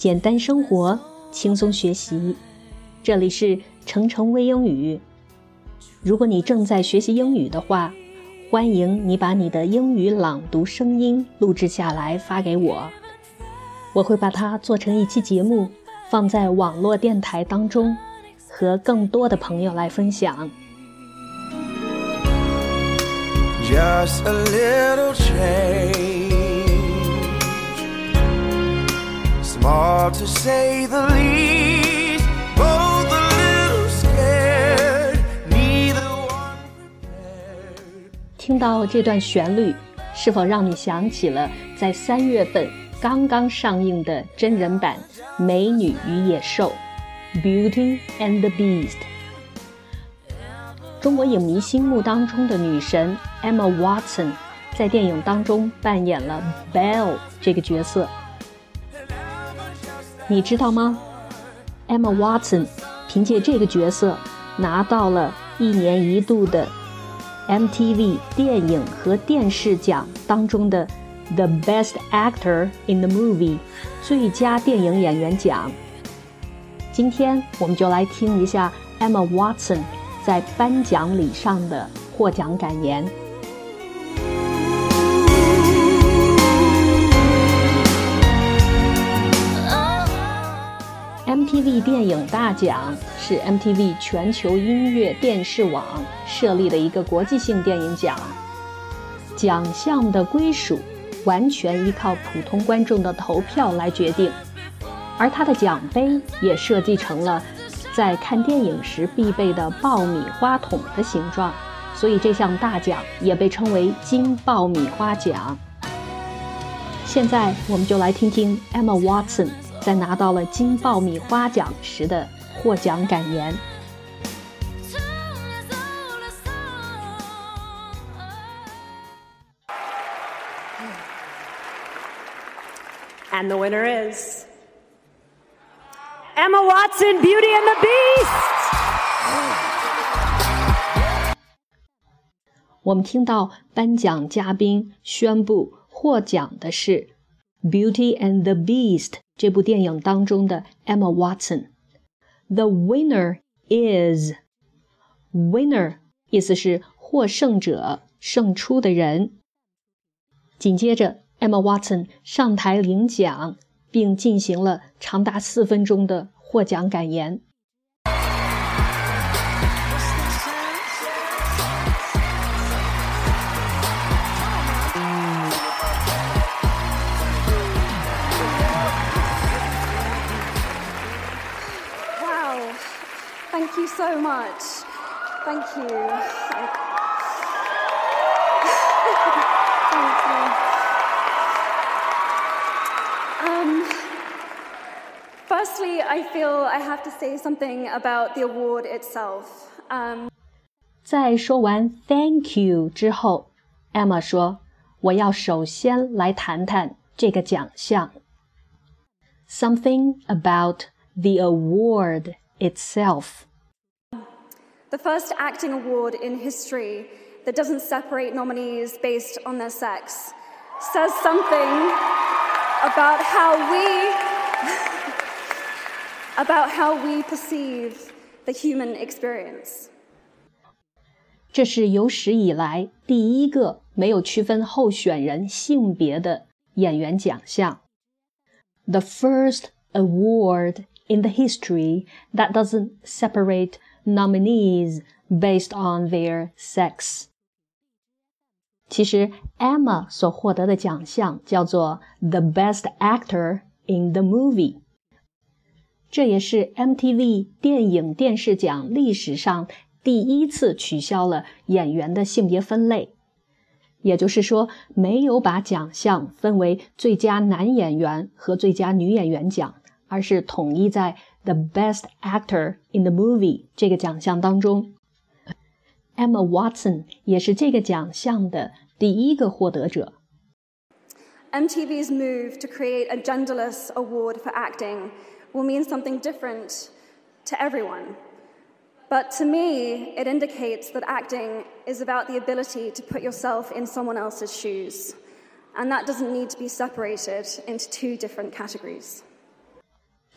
简单生活，轻松学习。这里是程程微英语。如果你正在学习英语的话，欢迎你把你的英语朗读声音录制下来发给我，我会把它做成一期节目，放在网络电台当中，和更多的朋友来分享。Just a little change, small to say the least. Both a little scared, neither one prepared. 听到这段旋律，是否让你想起了在三月份刚刚上映的真人版《美女与野兽》（Beauty and the Beast）？中国影迷心目当中的女神 Emma Watson 在电影当中扮演了 Belle 这个角色。你知道吗？Emma Watson 凭借这个角色拿到了一年一度的 MTV 电影和电视奖当中的 The Best Actor in the Movie 最佳电影演员奖。今天我们就来听一下 Emma Watson。在颁奖礼上的获奖感言。MTV 电影大奖是 MTV 全球音乐电视网设立的一个国际性电影奖，奖项的归属完全依靠普通观众的投票来决定，而它的奖杯也设计成了。在看电影时必备的爆米花桶的形状，所以这项大奖也被称为金爆米花奖。现在我们就来听听 Emma Watson 在拿到了金爆米花奖时的获奖感言。And the winner is. Emma Watson, Beauty and the Beast。我们听到颁奖嘉宾宣布获奖的是《Beauty and the Beast》这部电影当中的 Emma Watson。The winner is winner，意思是获胜者、胜出的人。紧接着，Emma Watson 上台领奖。并进行了长达四分钟的获奖感言。so much. Thank you. Firstly, I feel I have to say something about the award itself. Um, 在说完 “Thank you” 之后，Emma 说：“我要首先来谈谈这个奖项。Something about the award itself. The first acting award in history that doesn't separate nominees based on their sex says something about how we about how we perceive the human experience. 这是有史以来第一个没有区分候选人性别的演员奖项。The first award in the history that doesn't separate nominees based on their sex. 其实，Emma 所获得的奖项叫做 The Best Actor in the Movie。这也是 MTV 电影电视奖历史上第一次取消了演员的性别分类，也就是说，没有把奖项分为最佳男演员和最佳女演员奖，而是统一在 The Best Actor in the Movie 这个奖项当中。Emma Watson 也是这个奖项的第一个获得者。MTV's move to create a genderless award for acting will mean something different to everyone. But to me, it indicates that acting is about the ability to put yourself in someone else's shoes. And that doesn't need to be separated into two different categories.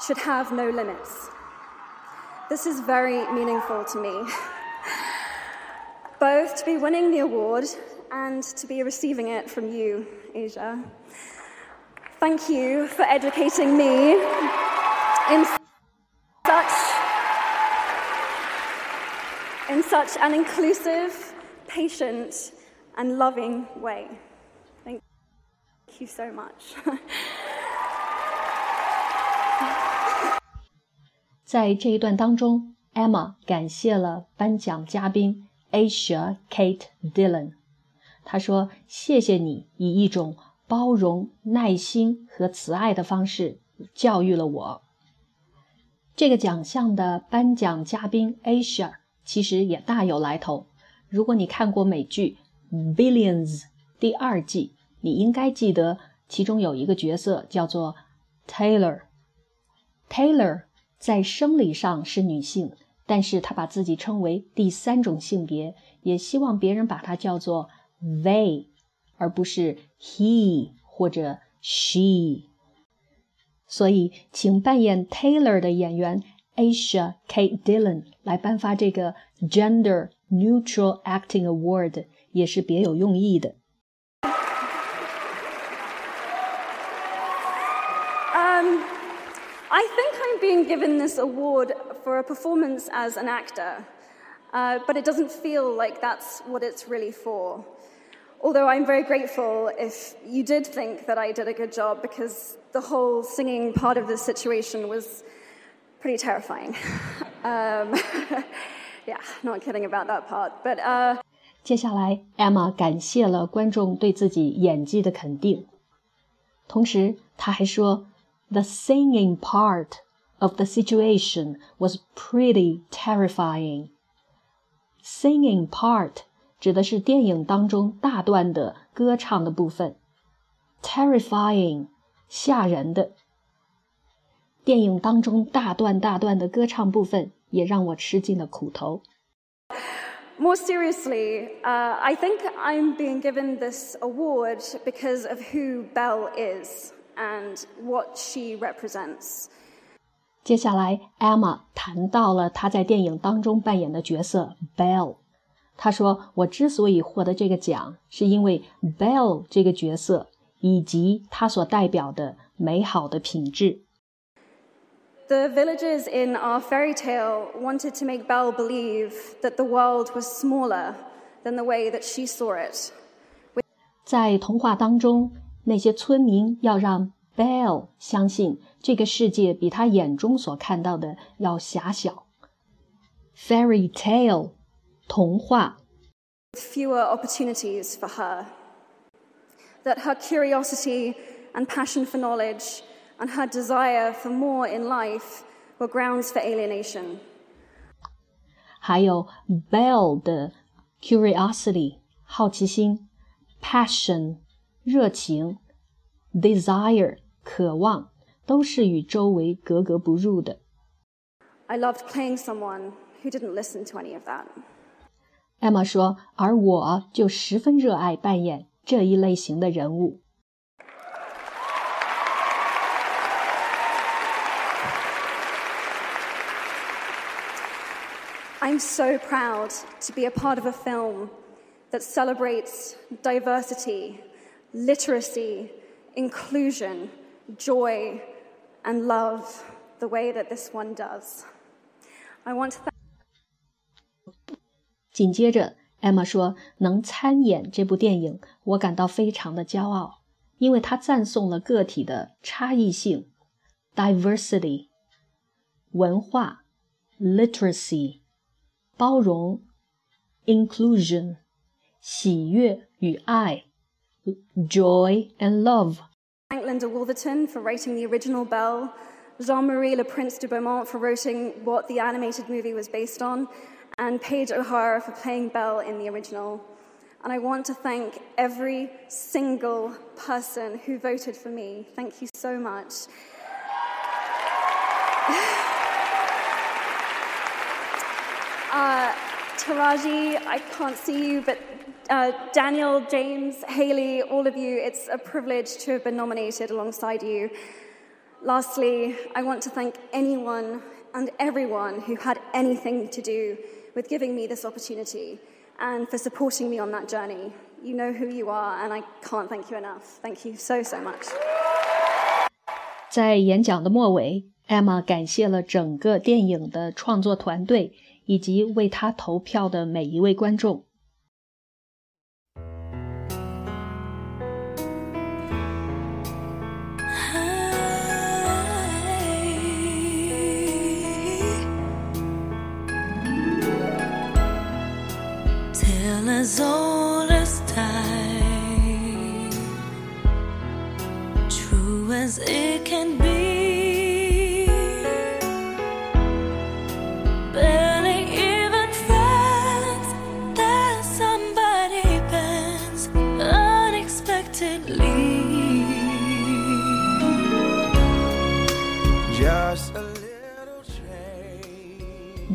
should have no limits. This is very meaningful to me. Both to be winning the award and to be receiving it from you, Asia. Thank you for educating me in such in such an inclusive, patient, and loving way. Thank you so much. 在这一段当中，Emma 感谢了颁奖嘉宾 Asia Kate Dillon。她说：“谢谢你以一种包容、耐心和慈爱的方式教育了我。”这个奖项的颁奖嘉宾 Asia 其实也大有来头。如果你看过美剧《Billions》第二季，你应该记得其中有一个角色叫做 Taylor。Taylor 在生理上是女性，但是她把自己称为第三种性别，也希望别人把她叫做 they，而不是 he 或者 she。所以，请扮演 Taylor 的演员 Asia Kate Dillon 来颁发这个 Gender Neutral Acting Award，也是别有用意的。 Um, I think I'm being given this award for a performance as an actor, uh, but it doesn't feel like that's what it's really for. Although I'm very grateful if you did think that I did a good job because the whole singing part of this situation was pretty terrifying. um, yeah, not kidding about that part. But uh, 接下来，Emma 感谢了观众对自己演技的肯定，同时她还说 ，The singing part of the situation was pretty terrifying. Singing part 指的是电影当中大段的歌唱的部分，terrifying 吓人的。电影当中大段大段的歌唱部分也让我吃尽了苦头。 More seriously, uh, I think I'm being given this award because of who Belle is and what she represents. 接下来，Emma 谈到了她在电影当中扮演的角色 Belle。她说：“我之所以获得这个奖，是因为 Belle 这个角色以及她所代表的美好的品质。 The villagers in our fairy tale wanted to make Belle believe that the world was smaller than the way that she saw it. 在童话当中， 那些村民要让 Belle 相信这个世界比他眼中所看到的要狭小。Fairy tale，童话。Fewer opportunities for her. That her curiosity and passion for knowledge and her desire for more in life were grounds for alienation. 还有 Belle 的 curiosity 好奇心，passion 热情，desire 渴望，都是与周围格格不入的。 I loved playing someone who didn't listen to any of that. 艾玛说，而我就十分热爱扮演这一类型的人物。 I'm so proud to be a part of a film that celebrates diversity, literacy, inclusion, joy, and love the way that this one does. I want to thank 紧接着，艾玛说：“能参演这部电影，我感到非常的骄傲，因为它赞颂了个体的差异性 （diversity）、文化 （literacy）、包容 （inclusion）、喜悦与爱 （joy and love）。Thank Linda Woolverton for writing the original Belle, Jean Marie Le Prince de Beaumont for writing what the animated movie was based on, and Paige O'Hara for playing Belle in the original. And I want to thank every single person who voted for me. Thank you so much. uh, Taraji, I can't see you, but uh, Daniel, James, Hailee, all of you, it's a privilege to have been nominated alongside you. Lastly, I want to thank anyone and everyone who had anything to do with giving me this opportunity and for supporting me on that journey. You know who you are, and I can't thank you enough. Thank you so, so much. 在演讲的末尾，Emma 感谢了整个电影的创作团队以及为她投票的每一位观众。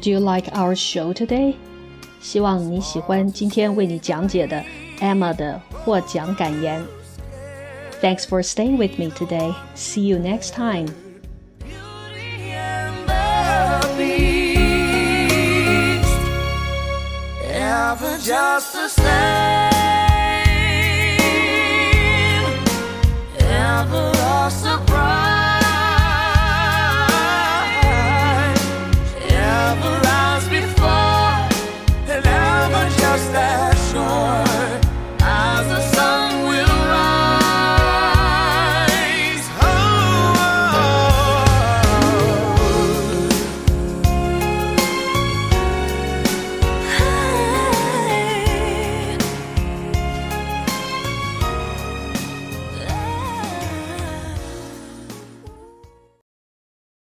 Do you like our show today? 希望你喜欢今天为你讲解的 Emma 的获奖感言。Thanks for staying with me today. See you next time. Beauty and the Beast. Ever just the same. Ever also